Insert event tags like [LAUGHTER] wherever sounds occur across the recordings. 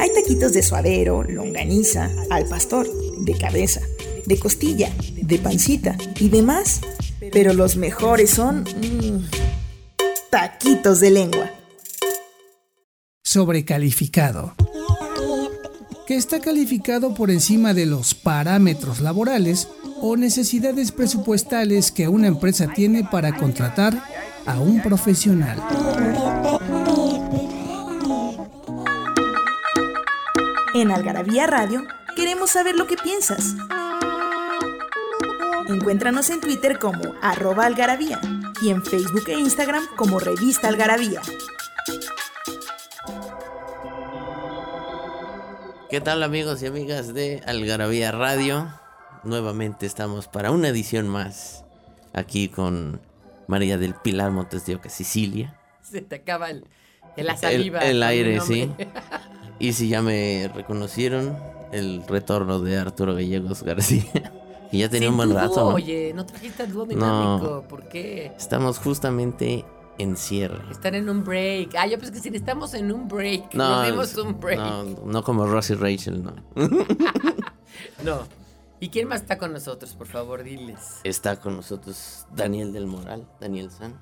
Hay taquitos de suadero, longaniza, al pastor, de cabeza, de costilla, de pancita y demás. Pero los mejores son... mm, taquitos de lengua. Sobrecalificado. Que está calificado por encima de los parámetros laborales o necesidades presupuestales que una empresa tiene para contratar a un profesional. En Algarabía Radio queremos saber lo que piensas. Encuéntranos en Twitter como arroba algarabía y en Facebook e Instagram como revista algarabía. ¿Qué tal amigos y amigas de Algarabía Radio? Nuevamente estamos para una edición más aquí con María del Pilar Montes de Oca, Sicilia. Se te acaba el, el la El, saliva. el con aire, sí. [LAUGHS] Y si ya me reconocieron, el retorno de Arturo Gallegos García. [LAUGHS] Y ya tenía Sin un buen rato, dúo, ¿no? Oye, no trajiste al dúo dinámico. ¿Por qué? Estamos justamente en cierre. Están en un break. Ah, yo pensé que si estamos en un break. No, Nos dimos un break. no, no como Ross y Rachel, no. [LAUGHS] No. ¿Y quién más está con nosotros? Por favor, diles. Está con nosotros Daniel del Moral, Daniel San.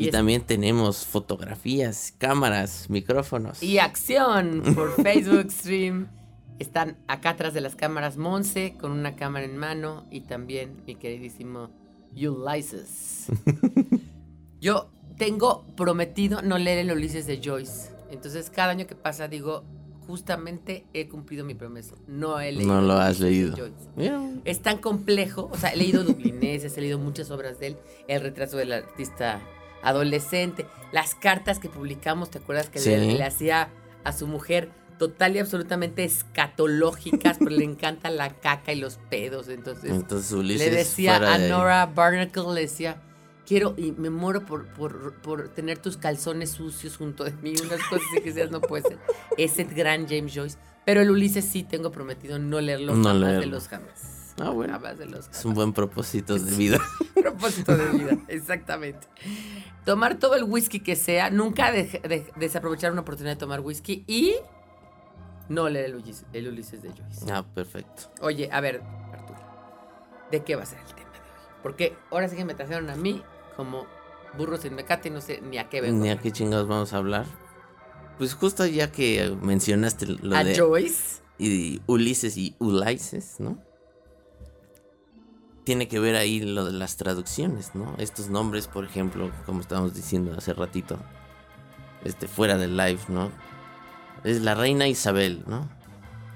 Y también tenemos fotografías, cámaras, micrófonos. Y acción por [LAUGHS] Facebook Stream. Están acá atrás de las cámaras Monse con una cámara en mano y también mi queridísimo Ulysses. [LAUGHS] Yo tengo prometido no leer el Ulises de Joyce. Entonces cada año que pasa digo, justamente he cumplido mi promesa. No he leído. No lo has leído. Es tan complejo, o sea, he leído Dublineses, he leído muchas obras de él, El retraso del artista adolescente, las cartas que publicamos, ¿te acuerdas que Sí. le, le hacía a su mujer total y absolutamente escatológicas, pero le encanta la caca y los pedos, entonces Entonces Ulises le decía a de. Nora Barnacle, le decía, quiero y me muero por, por, por tener tus calzones sucios junto de mí, unas cosas que decías, no puede ser. Ese gran James Joyce. Pero el Ulises sí tengo prometido no leerlo No jamás de los jamás. Ah, bueno. Jamás de los Es un buen propósito de [LAUGHS] vida. propósito de vida, [LAUGHS] exactamente. Tomar todo el whisky que sea, nunca de- desaprovechar una oportunidad de tomar whisky y no leer el Ulises, el Ulises de Joyce. Ah, perfecto. Oye, a ver, Arturo, ¿de qué va a ser el tema de hoy? Porque ahora sí que me trajeron a mí como burro sin mecate y no sé ni a qué vengo. Ni a qué chingados vamos a hablar. Pues justo ya que mencionaste lo ¿A de Joyce? y Ulises y Ulises, ¿no? Tiene que ver ahí lo de las traducciones, ¿no? Estos nombres, por ejemplo, como estábamos diciendo hace ratito, este fuera del live, ¿no? Es la reina Isabel, ¿no?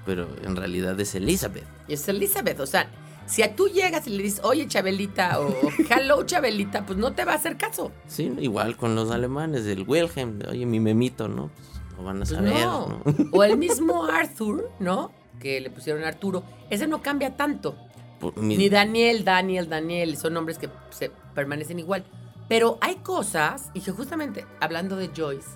Pero en realidad es Elizabeth. Es Elizabeth, o sea, si a tú llegas y le dices, oye, Chabelita, o hello, Chabelita, pues no te va a hacer caso. Sí, igual con los alemanes del Wilhelm, oye, mi memito, ¿no? Pues lo van a Pues saber, no. ¿no? O el mismo Arthur, ¿no? Que le pusieron Arturo. Ese no cambia tanto. Ni Daniel, Daniel, Daniel. Son nombres que se permanecen igual. Pero hay cosas, y que justamente hablando de Joyce,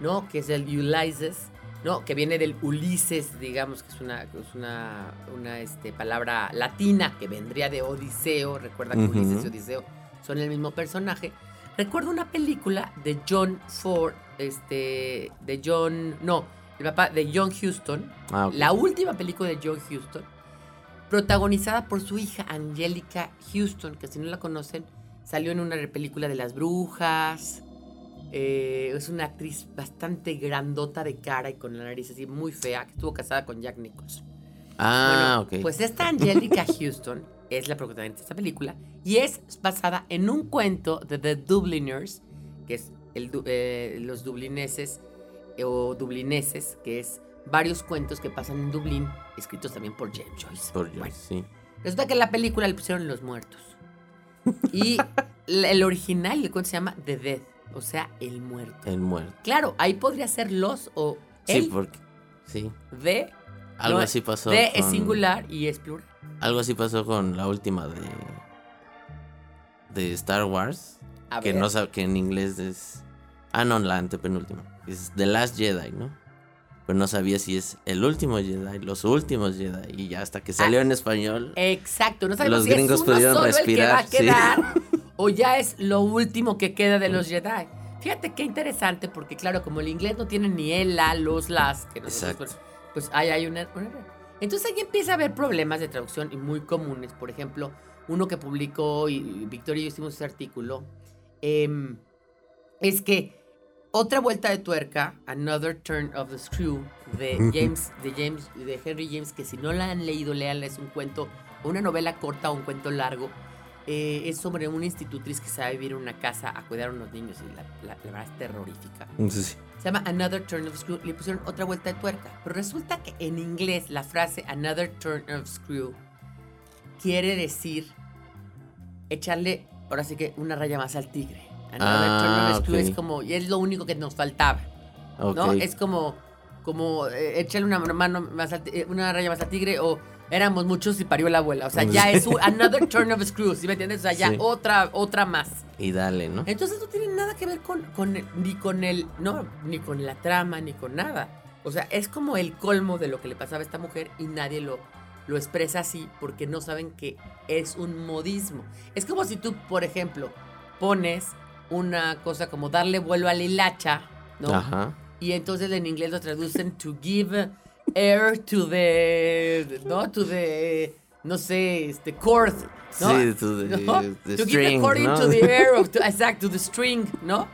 ¿no? Que es el Ulysses, ¿no? Que viene del Ulises, digamos, que es una, que es una, una este, palabra latina que vendría de Odiseo. Recuerda que. Ulises y Odiseo son el mismo personaje. Recuerdo una película de John Ford, este, de John, no, el papá de John Huston, Ah, la última película de John Huston, protagonizada por su hija Angelica Houston, que si no la conocen, salió en una película de las brujas. Eh, es una actriz bastante grandota de cara y con la nariz así muy fea, que estuvo casada con Jack Nicholson. Ah, Bueno, ok. Pues esta Angelica [LAUGHS] Houston es la protagonista de esta película y es basada en un cuento de The Dubliners, que es el eh, los dublineses eh, o dublineses, que es varios cuentos que pasan en Dublín, escritos también por James Joyce. Por Bueno, sí. resulta que en la película le pusieron Los Muertos. Y [LAUGHS] el original, el cuento se llama The Dead, o sea, el muerto. El muerto. Claro, ahí podría ser los o Sí, el porque. Sí. de Algo ¿no? así pasó De es singular y es plural. Algo así pasó con la última de. de Star Wars. A que ver. no sab- que en inglés es. Ah, no, la antepenúltima. Es The Last Jedi, ¿no? Pero no sabía si es el último Jedi, los últimos Jedi. Y ya hasta que salió en español. Exacto, no sabemos Los si es gringos uno pudieron solo el que va a respirar, sí. quedar [LAUGHS] o ya es lo último que queda de los Jedi. Fíjate qué interesante, porque claro, como el inglés no tiene ni el, la, los, las, que nosotros, Exacto. pues, pues ahí hay una, una- Entonces ahí empieza a haber problemas de traducción y muy comunes. Por ejemplo, uno que publicó y y Victoria y yo hicimos ese artículo, em, es que otra vuelta de tuerca, Another Turn of the Screw, de James, de James, de Henry James, que si no la han leído, léanla, es un cuento, una novela corta o un cuento largo. Eh, es sobre una institutriz que se va a vivir en una casa a cuidar a unos niños y la, la- la verdad es terrorífica. Sí. Se llama Another Turn of Screw. Le pusieron otra vuelta de tuerca. Pero resulta que en inglés la frase Another Turn of Screw quiere decir echarle, ahora sí que una raya más al tigre. Another Ah, Turn of Screw ok. es como, y es lo único que nos faltaba. Ok. ¿no? Es como, como eh, echarle una mano más ti- eh, una raya más al tigre o éramos muchos y parió la abuela. O sea, ya es un another turn of screw, ¿sí me entiendes? O sea, ya Sí. otra, otra más. Y dale, ¿no? Entonces no tiene nada que ver con, con el- ni con el, no, ni con la trama, ni con nada. O sea, es como el colmo de lo que le pasaba a esta mujer y nadie lo, lo expresa así porque no saben que es un modismo. Es como si tú, por ejemplo, pones una cosa como darle vuelo a la hilacha, ¿no? Ajá. Y entonces en inglés lo traducen to give air to the, ¿no? To the, no sé, este, cord, ¿no? Sí, to the- ¿no? the to give the string, cord ¿no? into the [LAUGHS] air, of- to- exacto, to the string, ¿no?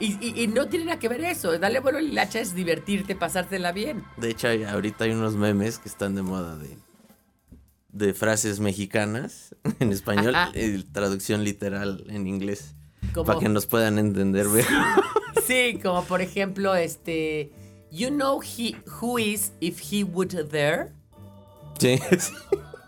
Y, y- y no tiene nada que ver eso. Darle vuelo al hacha es divertirte, pasártela bien. De hecho, ahorita hay unos memes que están de moda de, de frases mexicanas [LAUGHS] en español y traducción literal en inglés. Como- Para que nos puedan entender bien. [LAUGHS] Sí, como por ejemplo, este, you know he, who is if he would there? Sí.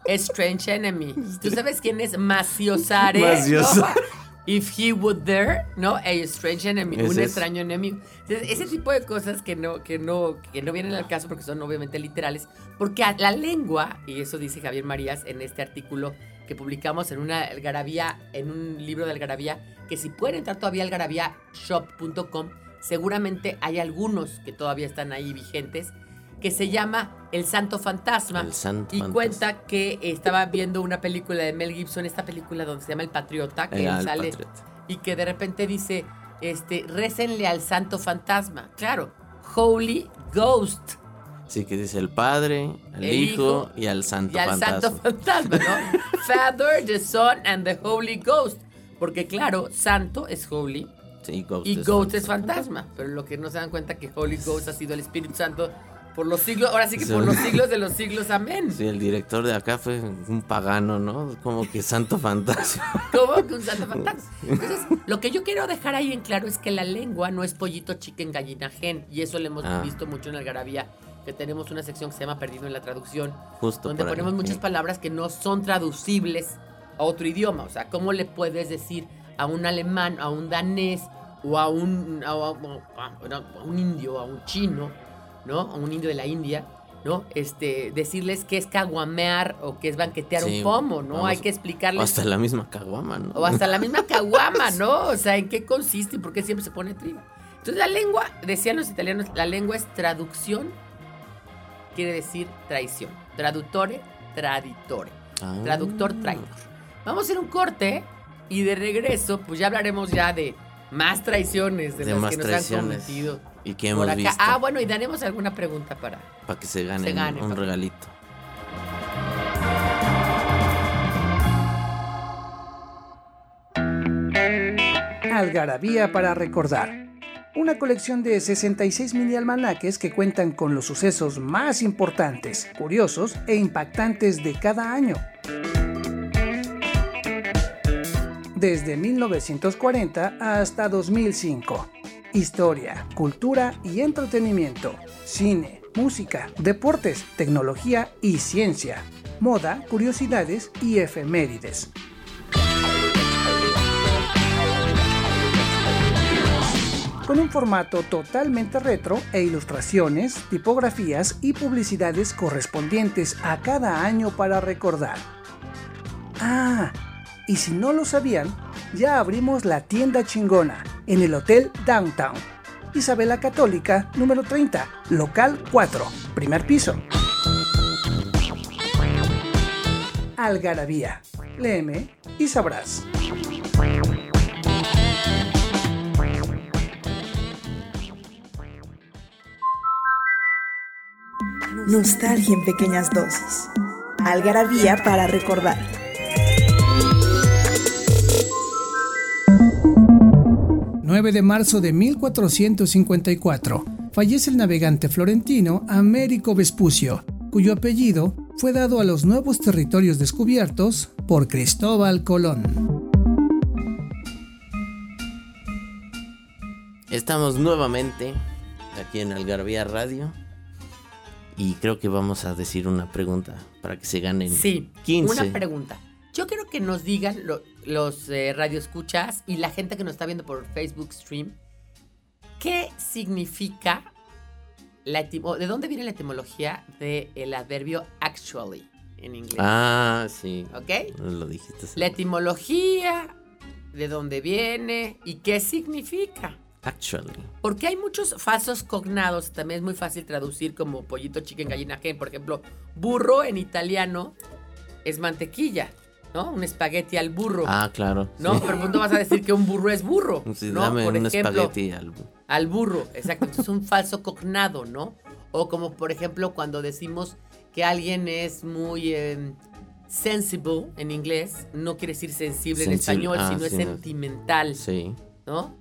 Strange Enemy. [LAUGHS] ¿Tú sabes quién es Maciosare? Maciosare. ¿no? If he would there, ¿no? A strange enemy, Es un eso. extraño enemigo. Entonces, ese tipo de cosas que no, que no, que no vienen al caso porque son obviamente literales. Porque a la lengua, y eso dice Javier Marías en este artículo que publicamos en una algarabía, en un libro de algarabía, que si pueden entrar todavía a algarabiashop.com, seguramente hay algunos que todavía están ahí vigentes, que se llama El Santo Fantasma. El Santo y Fantasma. cuenta que estaba viendo una película de Mel Gibson, esta película donde se llama El Patriota, que él al sale Patriota. y que de repente dice, este, récenle al Santo Fantasma. Claro, Holy Ghost Sí, que dice el Padre, el, El Hijo, Hijo y al Santo y al Fantasma. Santo Fantasma, ¿no? [LAUGHS] Father, the Son and the Holy Ghost. Porque claro, Santo es Holy Sí, Ghost y es Ghost es fantasma. Pero lo que no se dan cuenta que Holy Ghost ha sido el Espíritu Santo por los siglos, ahora sí que por los siglos de los siglos, amén. Sí, el director de acá fue un pagano, ¿no? Como que Santo Fantasma. [LAUGHS] ¿Cómo que un santo fantasma? Entonces, lo que yo quiero dejar ahí en claro es que la lengua no es pollito chicken gallina gen. Y eso lo hemos Ah. visto mucho en Algarabía, que tenemos una sección que se llama Perdido en la Traducción, Justo donde ahí, ponemos muchas sí. palabras que no son traducibles a otro idioma. O sea, ¿cómo le puedes decir a un alemán, a un danés o a un, a, a- a un indio, a un chino, ¿no? A un indio de la India. ¿no? Este, decirles que es caguamear o que es banquetear Sí, un pomo, ¿no? vamos, Hay que O explicarles hasta la misma caguama, ¿no? o hasta la misma caguama, [LAUGHS] ¿no? O sea, ¿en qué consiste y por qué siempre se pone trigo? Entonces, la lengua, decían los italianos, la lengua es traducción, quiere decir traición. Traductore, traditore. Ah. Traductor, traidor. Vamos a hacer un corte y de regreso, pues ya hablaremos ya de más traiciones de, De las más que nos traiciones. han cometido. Y que por hemos acá. visto. Ah, bueno, y daremos alguna pregunta para. Para que se gane gane, un regalito. Algarabía para recordar. Una colección de 66 mini almanaques que cuentan con los sucesos más importantes, curiosos e impactantes de cada año. Desde 1940 hasta 2005. Historia, cultura y entretenimiento, cine, música, deportes, tecnología y ciencia, moda, curiosidades y efemérides. Con un formato totalmente retro e ilustraciones, tipografías y publicidades correspondientes a cada año para recordar. Ah, y si no lo sabían, ya abrimos la tienda chingona en el Hotel Downtown. Isabela Católica, número 30, local 4, primer piso. Algarabía. Léeme y sabrás. Nostalgia en pequeñas dosis. Algarabía para recordar. 9 de marzo de 1454 fallece el navegante florentino Américo Vespucio, cuyo apellido fue dado a los nuevos territorios descubiertos por Cristóbal Colón. Estamos nuevamente aquí en Algarabía Radio y creo que vamos a decir una pregunta para que se ganen Sí, 15. una pregunta. Yo quiero que nos digan lo- los eh, radioescuchas y la gente que nos está viendo por Facebook Stream, ¿qué significa la ¿De dónde viene la etimología del adverbio actually en inglés? Ah, sí. ¿Ok? Lo dijiste. La etimología, de dónde viene y qué significa. Actually. Porque hay muchos falsos cognados, también es muy fácil traducir como pollito, chicken, gallina, hen. Por ejemplo, burro en italiano es mantequilla, ¿no? Un espagueti al burro. Ah, claro. No, sí. pero pues no vas a decir que un burro es burro. [LAUGHS] Sí, ¿no? dame Por un ejemplo, espagueti al... al burro, exacto. Entonces es un falso cognado, ¿no? O como por ejemplo cuando decimos que alguien es muy eh, sensible en inglés, no quiere decir sensible en español, ah, sino es no. sentimental, Sí. ¿no?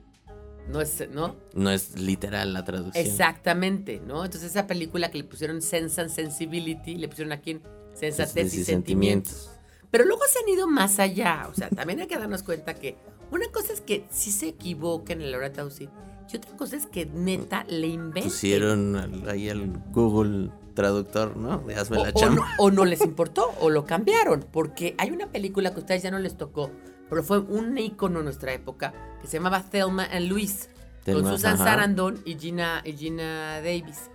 No es, ¿no? No es literal la traducción. Exactamente, ¿no? Entonces esa película que le pusieron Sense and Sensibility, le pusieron aquí en Sensatez y Sentimientos. Pero luego se han ido más allá, o sea, también hay que darnos cuenta que una cosa es que sí se equivoquen en la hora de traducir y otra cosa es que neta le inventen. Pusieron ahí al Google Traductor, ¿no? De hazme o, la o chamba. no, o no les importó o lo cambiaron, porque hay una película que a ustedes ya no les tocó, pero fue un ícono en nuestra época que se llamaba Thelma and Louise, con Thelma, Susan ajá. Sarandon y Gina, y Gina Davis.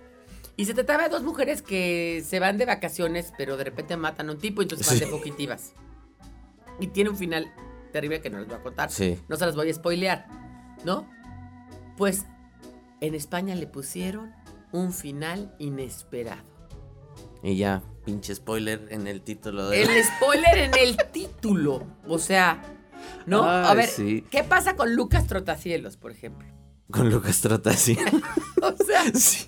Y se trataba de dos mujeres que se van de vacaciones, pero de repente matan a un tipo y entonces van Sí. de fugitivas. Y tiene un final terrible que no les voy a contar. Sí. No se las voy a spoilear, ¿no? Pues en España le pusieron un final inesperado. Y ya, pinche spoiler en el título de... El spoiler en el título. O sea, ¿no? a ver, sí. ¿qué pasa con Lucas Trotacielos, por ejemplo? Con Lucas Trotasi. [LAUGHS] O sea, [LAUGHS] sí.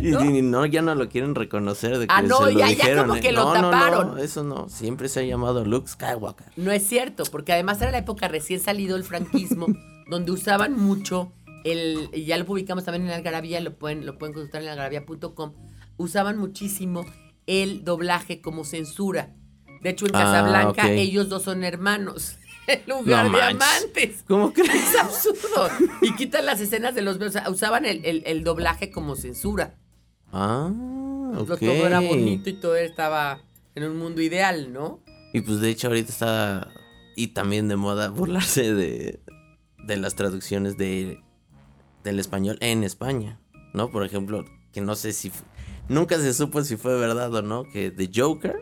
Y, ¿no? y no, ya no lo quieren reconocer de que Ah, no, se lo ya- ya dijeron, como ¿eh? que lo No, no, no, taparon. eso no, siempre se ha llamado Luke Skywalker. no es cierto, porque además era la época recién salido el franquismo, [LAUGHS] donde usaban mucho el, y ya lo publicamos también en Algarabía, lo pueden, lo pueden consultar en algarabía.com, usaban muchísimo el doblaje como censura. De hecho, en Ah, Casablanca ok. ellos dos son hermanos. [LAUGHS] En lugar No de manches. amantes. ¿Cómo crees? Es absurdo. Y quitan las escenas de los besos. O sea, usaban el, el- el doblaje como censura. Ah, ok. Todo era bonito y todo estaba en un mundo ideal, ¿no? Y pues de hecho ahorita está y también de moda burlarse de, de las traducciones de del español en España, ¿no? Por ejemplo, que no sé si nunca se supo si fue verdad o no que The Joker,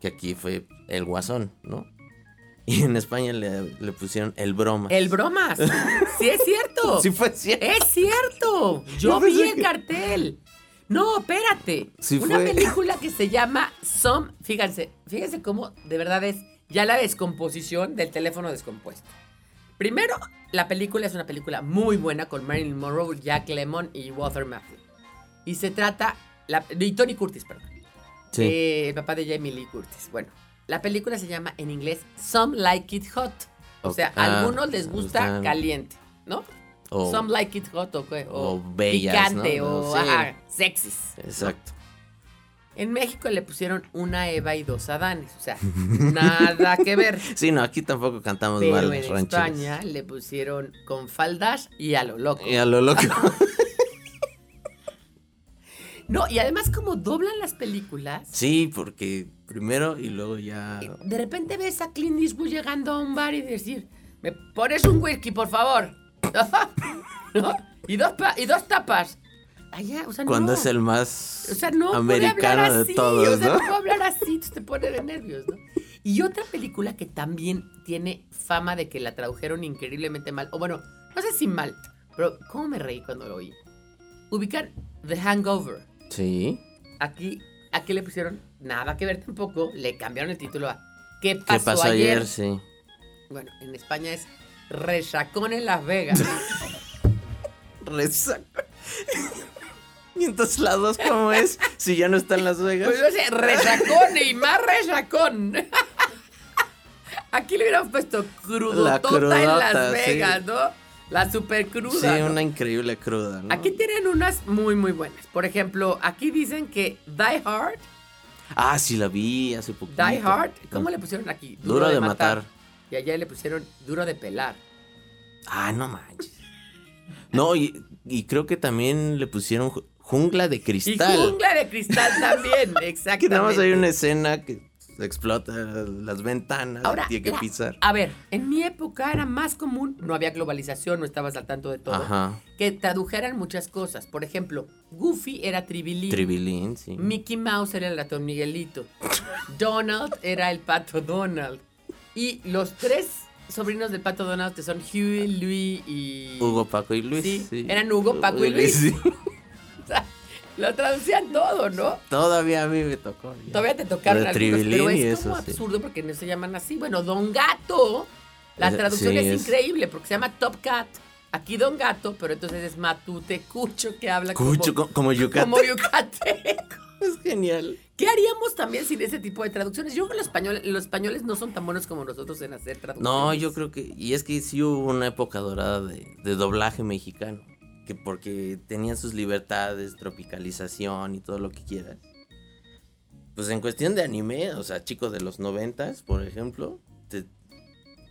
que aquí fue el Guasón, ¿no? Y en España le, le pusieron el broma. El bromas. [LAUGHS] Sí, es cierto. Sí fue cierto. Es cierto. [LAUGHS] Yo vi el que- cartel. No, espérate. Sí Una fue. película que se llama Some. Fíjense, fíjense cómo de verdad es ya la descomposición del teléfono descompuesto. Primero, la película es una película muy buena con Marilyn Monroe, Jack Lemmon y Walter Matthau. Y se trata. La, y Tony Curtis, perdón. Sí. Eh, el papá de Jamie Lee Curtis. Bueno, la película se llama en inglés Some Like It Hot. O sea, a ah, algunos les gusta caliente, ¿no? O- Some Like It Hot o, o, o bellas, picante ¿no? o Sí. ajá, sexys. ¿no? Exacto. En México le pusieron una Eva y dos Adanes. O sea, nada que ver. [LAUGHS] Sí, no, aquí tampoco cantamos Pero mal en. España le pusieron con faldas y a lo loco. Y a lo loco. [LAUGHS] No, y además como doblan las películas, Sí, porque primero y luego ya. de repente ves a Clint Eastwood llegando a un bar y decir, me pones un whisky, por favor. [LAUGHS] ¿No? Y dos, y dos tapas. Allá, o sea, Cuando no. es el más O sea, no americano hablar de así, todos, o sea, ¿no? hablar así, te pone de nervios, ¿no? Y otra película que también tiene fama de que la tradujeron increíblemente mal, o bueno, no sé si mal, pero ¿cómo me reí cuando lo oí? Ubican The Hangover. Sí. Aquí, aquí le pusieron nada que ver tampoco, le cambiaron el título a ¿Qué ¿Qué pasó, pasó ayer? ayer? Sí. Bueno, en España es Resacón en Las Vegas. [LAUGHS] Resaca. [LAUGHS] Y entonces la dos, ¿cómo es? Si ya no está en Las Vegas. Pues no sé, resacón y más resacón. [LAUGHS] Aquí le hubieran puesto crudotota La crudota, en Las sí. Vegas, ¿no? La super cruda. sí, ¿no? una increíble cruda, ¿no? Aquí tienen unas muy, muy buenas. Por ejemplo, aquí dicen que Die Hard, Ah, sí la vi hace poquito. Die Hard, ¿cómo le pusieron aquí? Duro de matar. Y allá le pusieron duro de pelar. Ah, no manches. No, y, y creo que también le pusieron ju- jungla de Y cristal. jungla de cristal también, [LAUGHS] Que exactamente. nada más hay una escena que explota las ventanas Ahora, tiene que era- pisar. A ver, en mi época era más común, no había globalización, no estabas al tanto de todo, Ajá. que tradujeran muchas cosas. Por ejemplo, Goofy era Tribilín, Tribilín, sí. Mickey Mouse era el ratón Miguelito, Donald era el pato Donald. Y los tres sobrinos del pato Donald, que son Huey, Louis y... Hugo, Paco y Luis. Sí, sí. eran Hugo, Paco y Luis. Sí. Lo traducían todo, ¿no? Todavía a mí me tocó. ya. Todavía te tocaron algunos, pero es como eso, sí. absurdo porque no se llaman así. Bueno, Don Gato, la traducción sí, es, es- increíble porque se llama Top Cat. Aquí Don Gato, pero entonces es Matute Cucho que habla Cucho, como, co- como yucateco. como yucateco. [LAUGHS] Es genial. ¿Qué haríamos también sin ese tipo de traducciones? Yo creo que los españoles, los españoles no son tan buenos como nosotros en hacer traducciones. No, yo creo que. Y es que sí hubo una época dorada de, de doblaje mexicano. Que porque tenían sus libertades, tropicalización y todo lo que quieras. Pues en cuestión de anime, o sea, chicos de los noventas, por ejemplo, te-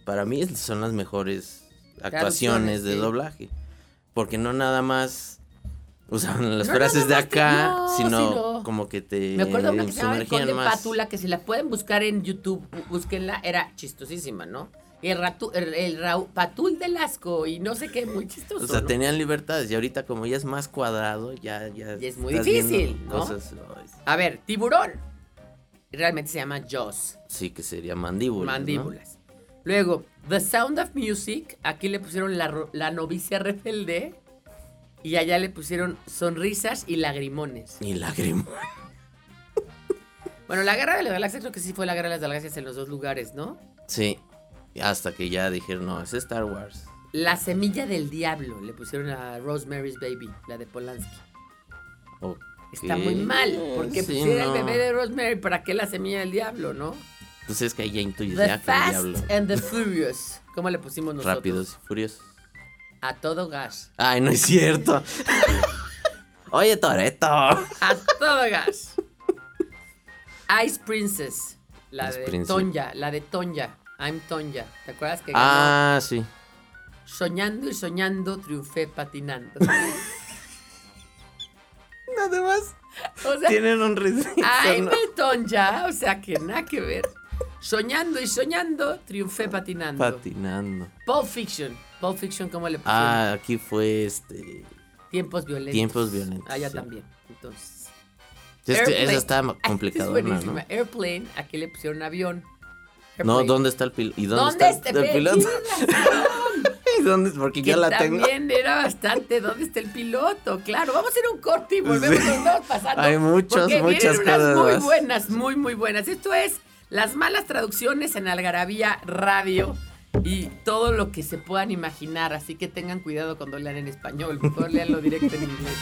para mí son las mejores actuaciones de sí. doblaje. Porque no nada más usaban las No frases de acá, no, sino sino- como que te Me acuerdo que se llama El Conde más. Pátula, que si la pueden buscar en YouTube, bú- búsquenla, era chistosísima, ¿no? El, ratu, el, el Rau- Patul del Asco y no sé qué, muy chistoso. O sea, ¿no? tenían libertades y ahorita como ya es más cuadrado, ya, ya. Y es muy difícil, ¿no? cosas, A ver, tiburón. Realmente se llama Jaws, sí, que sería mandíbula. ¿no? mandíbulas. Luego, The Sound of Music. Aquí le pusieron la, la novicia rebelde. Y allá le pusieron sonrisas y lagrimones. Y lágrima. [LAUGHS] Bueno, la guerra de las galaxias creo que sí fue la guerra de las galaxias en los dos lugares, ¿no? Sí. Hasta que ya dijeron, no, es Star Wars. La semilla del diablo le pusieron a Rosemary's Baby, la de Polanski. Está muy mal, porque Sí, pusiera no. el bebé de Rosemary, ¿para qué la semilla del diablo, no? Pues es que ahí ya intuyes The ya que el Fast diablo. and the Furious. ¿Cómo le pusimos nosotros? Rápidos y furiosos. A todo gas. Ay, no es cierto. [LAUGHS] Oye, Toreto. A todo gas. Ice Princess. La Ice de Princess. La de Tonja. I'm Tonja. ¿Te acuerdas que ganó? Ah, sí. Soñando y soñando, triunfé patinando. [LAUGHS] Además, O sea, tienen un ritmo. I'm el Tonja, o sea que nada que ver. Soñando y soñando, triunfé patinando. Patinando. Pulp Fiction. Pulp Fiction, ¿cómo le pusieron? Ah, aquí fue este. Tiempos violentos. Tiempos violentos, Allá sí. también. Entonces. Es que Airplane. esa está Ay, [LAUGHS] complicada, es ¿no? Airplane, aquí le pusieron avión. No. ¿dónde está el piloto? ¿Y dónde, ¿Dónde está está el piloto? [LAUGHS] ¿Y dónde? Porque que yo la tengo. también era bastante. ¿Dónde está el piloto? Claro, vamos a hacer un corte y volvemos. Sí. Nos pasando. Hay muchas, porque muchas vienen unas cosas muy buenas, muy, muy buenas. Esto es las malas traducciones en Algarabía Radio y todo lo que se puedan imaginar. Así que tengan cuidado cuando lean en español. Mejor leanlo directo en inglés.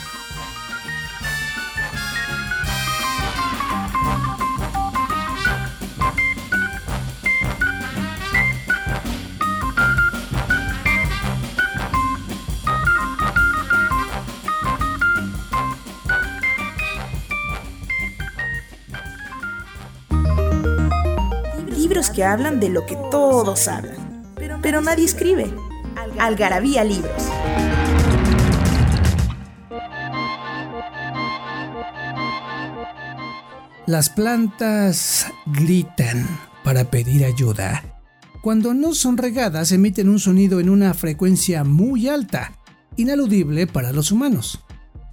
Que hablan de lo que todos hablan, pero nadie escribe. Algarabía Libros. Las plantas gritan para pedir ayuda. Cuando no son regadas emiten un sonido en una frecuencia muy alta, inaludible para los humanos.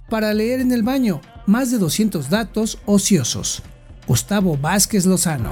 Para leer en el baño, más de 200 datos ociosos. Gustavo Vázquez Lozano.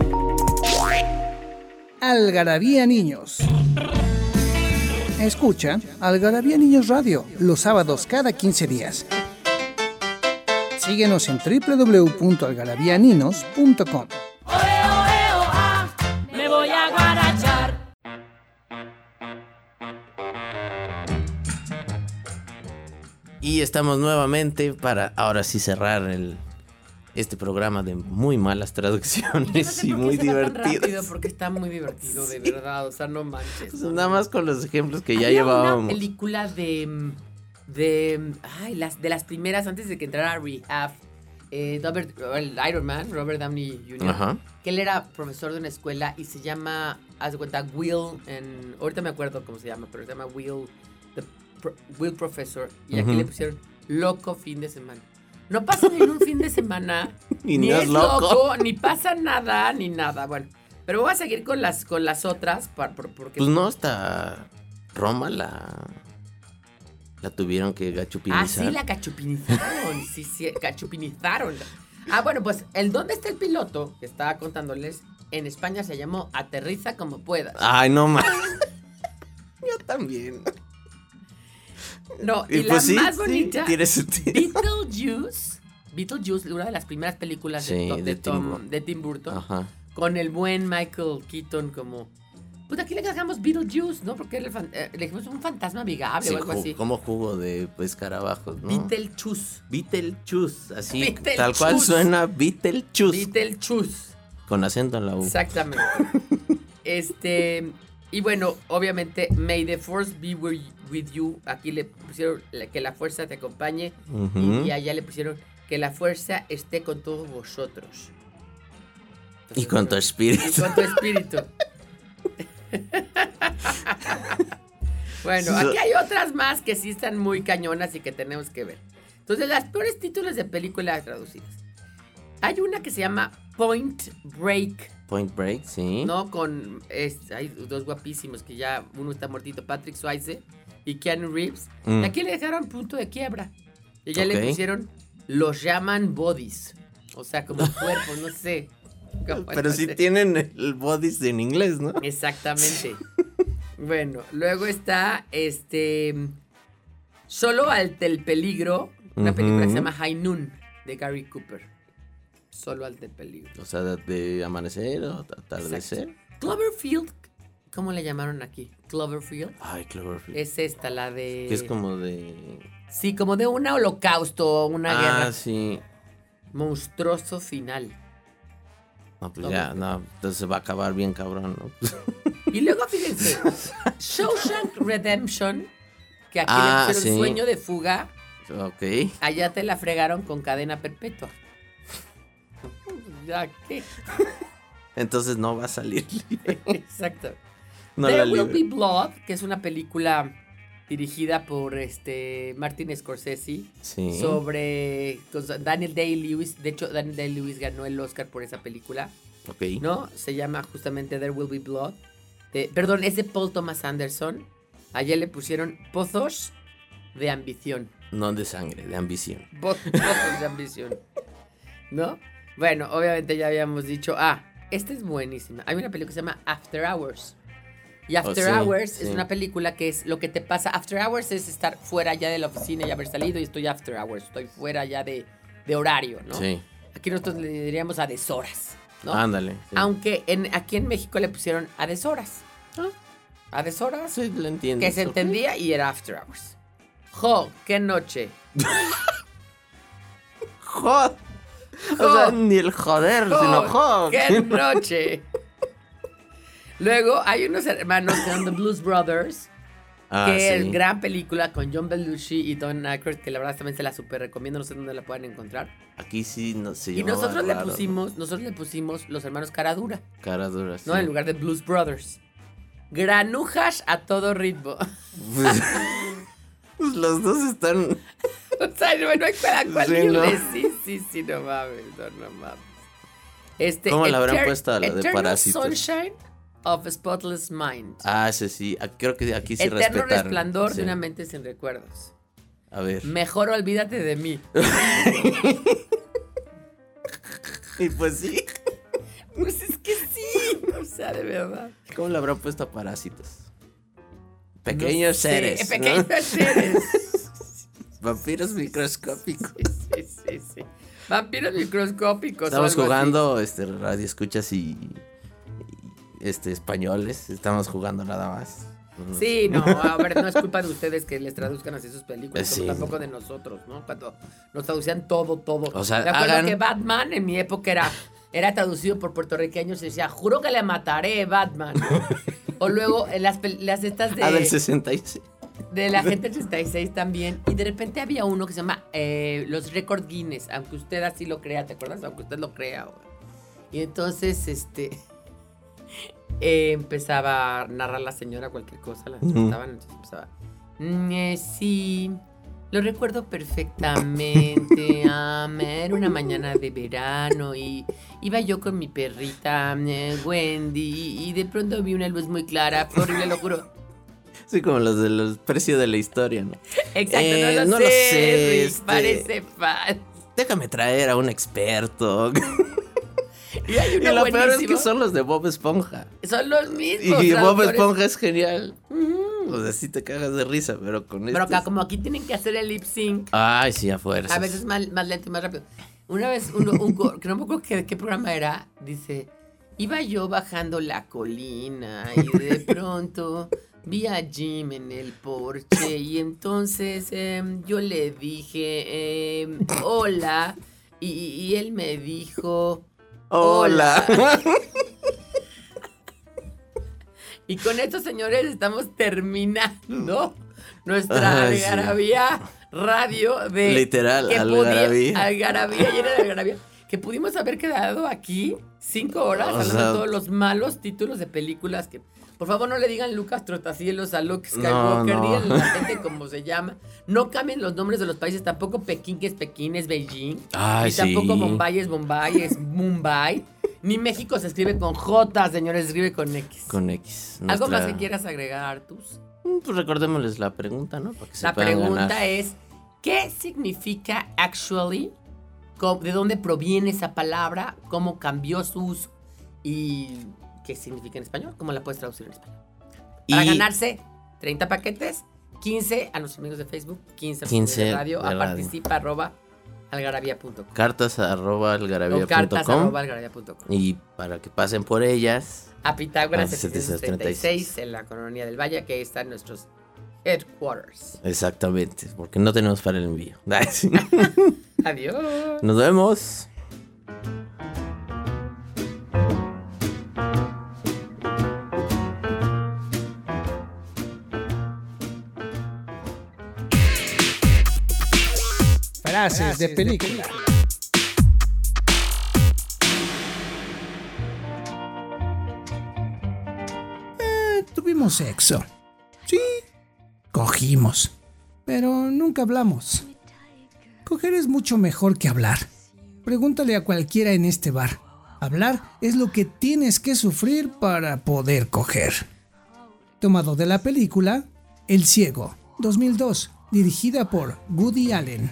Algarabía Niños. Escucha Algarabía Niños Radio los sábados cada 15 días. Síguenos en www.algarabianinos.com. Y estamos nuevamente para ahora sí cerrar el, este programa de muy malas traducciones y muy divertidas. porque está muy divertido, de verdad. O sea, no manches. Pues nada más con los ejemplos que ya llevábamos. Una película de. de. Ay, las, de las primeras antes de que entrara Rehab. Eh, Robert, el Iron Man, Robert Downey Jr. Ajá. Que él era profesor de una escuela y se llama. Haz de cuenta, Will. En, ahorita me acuerdo cómo se llama, pero se llama Will. The Will Professor. Y aquí le pusieron Loco fin de semana. No pasa ni un fin de semana. [LAUGHS] Ni no es loco. loco. ni pasa nada, ni nada. Bueno, pero voy a seguir con las, con las otras. por- porque Pues no, hasta Roma la. La tuvieron que Ah, gachupinizar. sí, la cachupinizaron. sí, sí, cachupinizaron. Ah, bueno, pues el dónde está el piloto que estaba contándoles en España se llamó Aterriza como puedas. Ay, no más. [LAUGHS] Yo también. No, y, Y la pues sí, más sí, bonita. tiene sentido. Beetlejuice. Beetlejuice, una de las primeras películas de, Sí, Tom- de Tim Burton. de Tim Burton. Ajá. Con el buen Michael Keaton como. Pues aquí le dejamos Beetlejuice, ¿no? Porque eh, le dijimos un fantasma amigable Sí, o algo así. como jugo de escarabajos, ¿no? Beetlejuice. Beetlejuice, así Beetlejuice. tal cual suena Beetlejuice Beetlejuice. con acento en la U. Exactamente. [LAUGHS] este. Y bueno, obviamente, May the Force be wi- with you. Aquí le pusieron que la fuerza te acompañe. Ujú. y, y allá le pusieron que la fuerza esté con todos vosotros. Y con tu Y espíritu. con tu espíritu. [LAUGHS] bueno, aquí hay otras más que sí están muy cañonas y que tenemos que ver. Entonces, las peores títulos de películas traducidas. Hay una que se llama Point Break. Point Break, sí. ¿no? Con, es- hay dos guapísimos que ya uno está muertito, Patrick Swayze y Keanu Reeves. Mm. Aquí le dejaron punto de quiebra. Y ya le pusieron, los llaman bodies. O sea, como cuerpos, no sé. [LAUGHS] Pero sí tienen el bodies en inglés, ¿no? Exactamente. [LAUGHS] bueno, luego está este. Solo ante el peligro. Una película que se llama High Noon de Gary Cooper. Solo ante el peligro. O sea, de, amanecer o atardecer. Cloverfield, ¿cómo le llamaron aquí? Cloverfield. Ay, Cloverfield. Es esta, la de. Que es como de. Sí, como de un holocausto, una ah, guerra. sí. Monstruoso final. No, pues ya, no. Entonces se va a acabar bien cabrón, ¿no? Y luego fíjense, [LAUGHS] Shawshank Redemption, que aquí Ah, le pusieron sí. sueño de fuga, ok. allá te la fregaron con cadena perpetua. [LAUGHS] ya, ¿qué? Entonces no va a salir libre. [LAUGHS] Exacto. No There Will libre. Be Blood, que es una película dirigida por este Martin Scorsese Sí. sobre con Daniel Day-Lewis. De hecho, Daniel Day-Lewis ganó el Oscar por esa película. Ok. ¿no? Se llama justamente There Will Be Blood. De- perdón, es de Paul Thomas Anderson. Allá le pusieron Pozos de Ambición. No de sangre, de ambición. Bo- Pozos de Ambición. ¿No? Bueno, obviamente ya habíamos dicho, ah, esta es buenísima. Hay una película que se llama After Hours. Y After sí, Hours sí. es una película que es lo que te pasa. After Hours es estar fuera ya de la oficina y haber salido y estoy After Hours. Estoy fuera ya de, de horario, ¿no? Sí. Aquí nosotros le diríamos a deshoras, ¿no? Ándale. sí. Aunque en, aquí en México le pusieron a deshoras. Ah. A deshoras. Sí, lo entiendo. Que se entendía y era after hours. Jo, qué noche. [LAUGHS] ¡Jod! O sea, Jo, ni el joder, sino jo, qué noche. [LAUGHS] Luego hay unos hermanos que son The Blues Brothers. Ah, que sí. es gran película con John Belushi y Don Aykroyd, que la verdad también se la super recomiendo, no sé dónde la pueden encontrar. Aquí sí no se Y nosotros le pusimos, nosotros le pusimos los hermanos Caradura, Cara dura. ¿no? sí. En lugar de Blues Brothers. Granujas a todo ritmo. Pues [LAUGHS] los dos están. [LAUGHS] o sea, no, no hay para cuál Sí. Sí, sí, sí, no mames, no, no mames. Este, ¿Cómo le habrán puesto a la de Parásitos? Sunshine of Spotless Mind. Ah, ese sí. Creo que aquí sí Eterno respetaron. resplandor Sí. de una mente sin recuerdos. A ver. Mejor olvídate de mí. [LAUGHS] Y pues sí. Pues es que sí. O sea, de verdad. ¿Cómo le habrán puesto a Parásitos? Pequeños No sé, seres. ¿no? Pequeños seres. [LAUGHS] Vampiros microscópicos. Sí, sí, sí. Vampiros microscópicos. Estamos así. jugando este radio escuchas y, este españoles. Estamos jugando nada más. Sí, no, a ver, no es culpa de ustedes que les traduzcan así sus películas, Sí. como tampoco de nosotros, ¿no? Cuando nos traducían todo, todo. O sea, Me acuerdo hagan- que Batman en mi época era, era traducido por puertorriqueños y decía, juro que le mataré, Batman. o luego en las, las estas de, Ah, del 66. de la gente 86 también. Y de repente había uno que se llama eh, Los Record Guinness, aunque usted así lo crea, ¿te acuerdas? Aunque usted lo crea. güey. Y entonces, este... eh, empezaba a narrar la señora cualquier cosa, la entrevistaban, entonces empezaba... "Mm, eh, sí, lo recuerdo perfectamente. [LAUGHS] am, era una mañana de verano y iba yo con mi perrita eh, Wendy y de pronto vi una luz muy clara. Fue horrible, lo juro. [LAUGHS] Sí, como los de los precios de la historia, ¿no? Exacto, Eh, no lo no lo sé. Rick, este- Parece fan. Déjame traer a un experto. [LAUGHS] Y hay y uno lo peor es que son los de Bob Esponja. Son los mismos. Y Bob. Esponja es genial. O sea, sí te cagas de risa, pero con Pero estos- acá, como aquí tienen que hacer el lip sync, Ay, sí, a fuerzas. a veces más, más lento y más rápido. Una vez, uno, un, que no me acuerdo qué, qué programa era, dice: Iba yo bajando la colina y de [LAUGHS] pronto vi a Jim en el porche y entonces em, yo le dije: em, Hola. Y, y él me dijo: Hola. Y con esto, señores, estamos terminando nuestra Ay, sí. algarabía radio de... Literal, que algarabía. Algarabía, llena de algarabía. Que pudimos haber quedado aquí cinco horas O hablando sea- de todos los malos títulos de películas que... Por favor, no le digan Lucas Trotacielos a Luke Skywalker, no. díganle a la gente [LAUGHS] cómo se llama. No cambien los nombres de los países, tampoco Pekín, que es Pekín, es Beijing. Ay, y tampoco sí. Bombay es Bombay, es Mumbai. Ni México se escribe con J, señores, se escribe con X. Con X. ¿Algo más que quieras agregar, Tus? Mm, Pues recordémosles la pregunta, ¿no? Para que se La pregunta ganar. es, ¿qué significa actually? ¿De dónde proviene esa palabra? ¿Cómo cambió su uso? ¿Y qué significa en español? ¿Cómo la puedes traducir en español? Para Y- ganarse 30 paquetes, 15 a nuestros amigos de Facebook, 15 a nuestros 15 amigos de radio, de a participa arroba algarabía.com Cartas arroba cartas algarabía.com arroba y para que pasen por ellas. A Pitágoras Ah, 736 en la colonia del Valle, que están nuestros headquarters. Exactamente, porque no tenemos para el envío. [LAUGHS] Adiós. Nos vemos. Frases de película. Eh, tuvimos sexo. Sí, cogimos. Pero nunca hablamos. Coger es mucho mejor que hablar. Pregúntale a cualquiera en este bar. Hablar es lo que tienes que sufrir para poder coger. Tomado de la película El Ciego, 2002, dirigida por Woody Allen.